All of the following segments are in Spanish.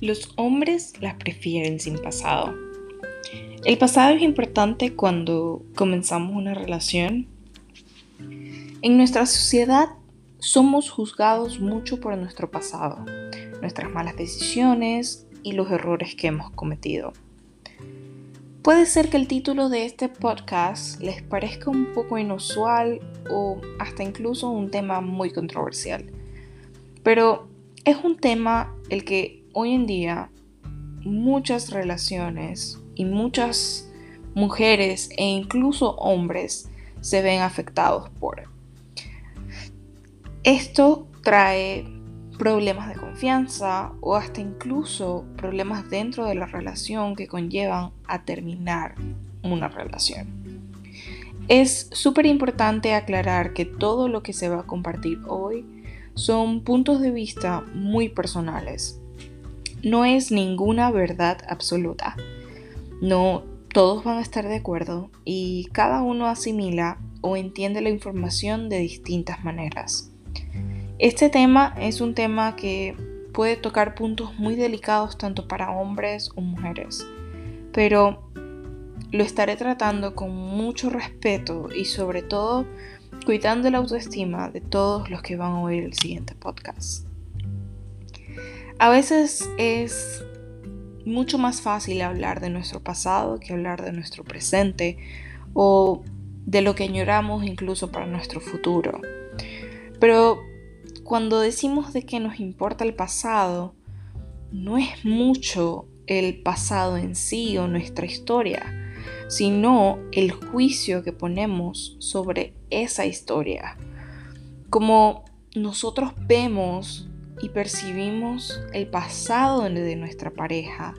Los hombres las prefieren sin pasado. El pasado es importante cuando comenzamos una relación. En nuestra sociedad somos juzgados mucho por nuestro pasado, nuestras malas decisiones y los errores que hemos cometido. Puede ser que el título de este podcast les parezca un poco inusual o hasta incluso un tema muy controversial, pero es un tema el que hoy en día muchas relaciones y muchas mujeres e incluso hombres se ven afectados por. Esto trae problemas de confianza o hasta incluso problemas dentro de la relación que conllevan a terminar una relación. Es súper importante aclarar que todo lo que se va a compartir hoy son puntos de vista muy personales no es ninguna verdad absoluta. No todos van a estar de acuerdo y cada uno asimila o entiende la información de distintas maneras. Este tema es un tema que puede tocar puntos muy delicados tanto para hombres o mujeres, pero lo estaré tratando con mucho respeto y sobre todo cuidando la autoestima de todos los que van a oír el siguiente podcast. A veces es mucho más fácil hablar de nuestro pasado que hablar de nuestro presente o de lo que añoramos incluso para nuestro futuro. Pero cuando decimos de que nos importa el pasado, no es mucho el pasado en sí o nuestra historia, sino el juicio que ponemos sobre esa historia. Como nosotros vemos y percibimos el pasado de nuestra pareja,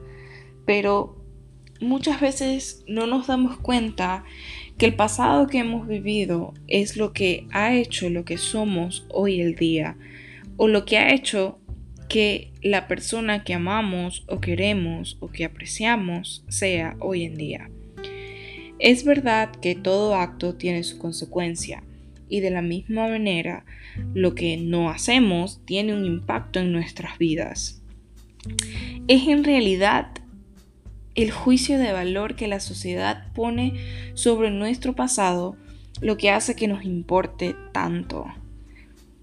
pero muchas veces no nos damos cuenta que el pasado que hemos vivido es lo que ha hecho lo que somos hoy el día o lo que ha hecho que la persona que amamos o queremos o que apreciamos sea hoy en día. Es verdad que todo acto tiene su consecuencia y de la misma manera lo que no hacemos tiene un impacto en nuestras vidas. Es en realidad el juicio de valor que la sociedad pone sobre nuestro pasado lo que hace que nos importe tanto.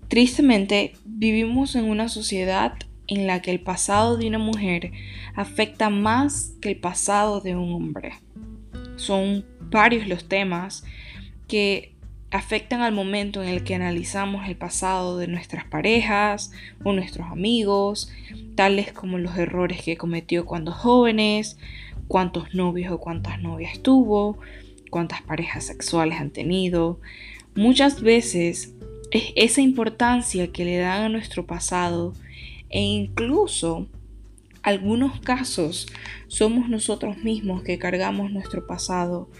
Tristemente, vivimos en una sociedad en la que el pasado de una mujer afecta más que el pasado de un hombre. Son varios los temas que afectan al momento en el que analizamos el pasado de nuestras parejas o nuestros amigos, tales como los errores que cometió cuando jóvenes, cuántos novios o cuántas novias tuvo, cuántas parejas sexuales han tenido. Muchas veces es esa importancia que le dan a nuestro pasado e incluso algunos casos somos nosotros mismos que cargamos nuestro pasado,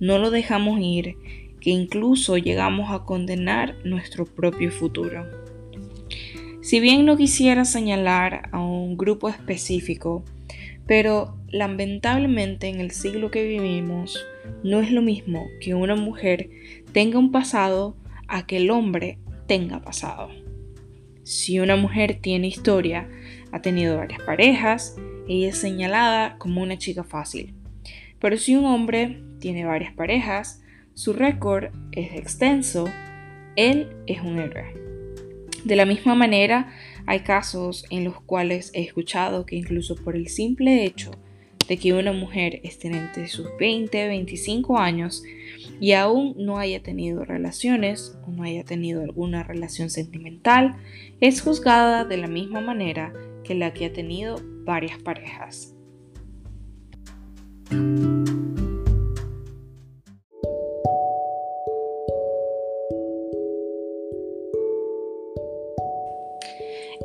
no lo dejamos ir que incluso llegamos a condenar nuestro propio futuro. Si bien no quisiera señalar a un grupo específico, pero lamentablemente en el siglo que vivimos no es lo mismo que una mujer tenga un pasado a que el hombre tenga pasado. Si una mujer tiene historia, ha tenido varias parejas, ella es señalada como una chica fácil. Pero si un hombre tiene varias parejas, su récord es extenso, él es un héroe. De la misma manera, hay casos en los cuales he escuchado que incluso por el simple hecho de que una mujer esté entre sus 20 25 años y aún no haya tenido relaciones o no haya tenido alguna relación sentimental, es juzgada de la misma manera que la que ha tenido varias parejas.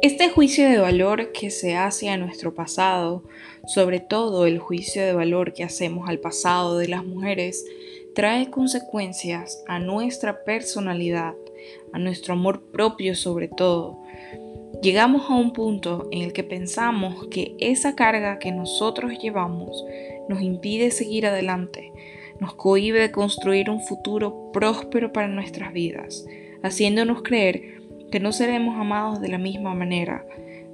Este juicio de valor que se hace a nuestro pasado, sobre todo el juicio de valor que hacemos al pasado de las mujeres, trae consecuencias a nuestra personalidad, a nuestro amor propio sobre todo. Llegamos a un punto en el que pensamos que esa carga que nosotros llevamos nos impide seguir adelante, nos cohíbe de construir un futuro próspero para nuestras vidas, haciéndonos creer que no seremos amados de la misma manera,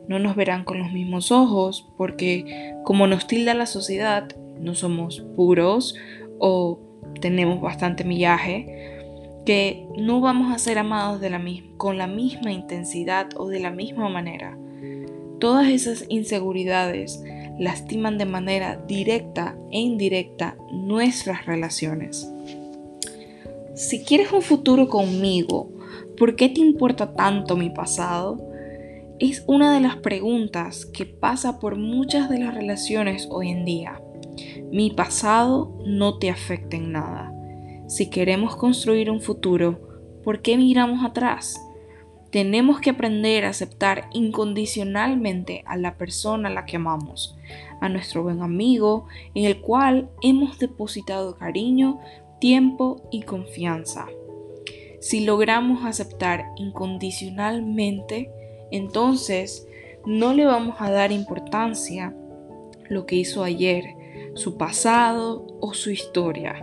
no nos verán con los mismos ojos porque como nos tilda la sociedad, no somos puros o tenemos bastante millaje, que no vamos a ser amados de la con la misma intensidad o de la misma manera. Todas esas inseguridades lastiman de manera directa e indirecta nuestras relaciones. Si quieres un futuro conmigo, ¿por qué te importa tanto mi pasado? Es una de las preguntas que pasa por muchas de las relaciones hoy en día. Mi pasado no te afecta en nada. Si queremos construir un futuro, ¿por qué miramos atrás? Tenemos que aprender a aceptar incondicionalmente a la persona a la que amamos, a nuestro buen amigo en el cual hemos depositado cariño, tiempo y confianza. Si logramos aceptar incondicionalmente, entonces no le vamos a dar importancia lo que hizo ayer, su pasado o su historia.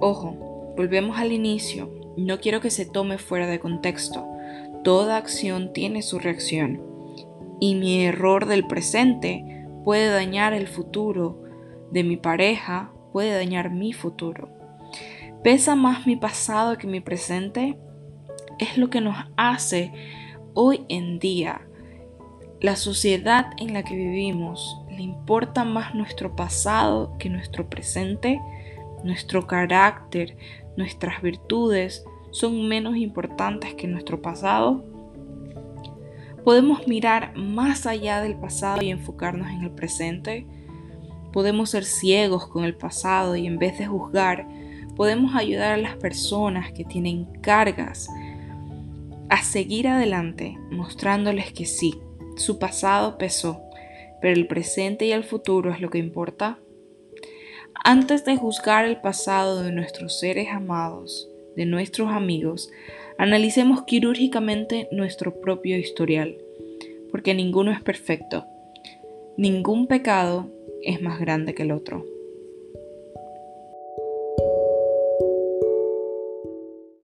Ojo, volvemos al inicio. No quiero que se tome fuera de contexto. Toda acción tiene su reacción. Y mi error del presente puede dañar el futuro de mi pareja, puede dañar mi futuro. ¿Pesa más mi pasado que mi presente? Es lo que nos hace hoy en día. La sociedad en la que vivimos le importa más nuestro pasado que nuestro presente nuestro carácter, nuestras virtudes son menos importantes que nuestro pasado? ¿Podemos mirar más allá del pasado y enfocarnos en el presente? ¿Podemos ser ciegos con el pasado y en vez de juzgar, podemos ayudar a las personas que tienen cargas a seguir adelante mostrándoles que sí, su pasado pesó, pero el presente y el futuro es lo que importa? Antes de juzgar el pasado de nuestros seres amados, de nuestros amigos, analicemos quirúrgicamente nuestro propio historial, porque ninguno es perfecto. Ningún pecado es más grande que el otro.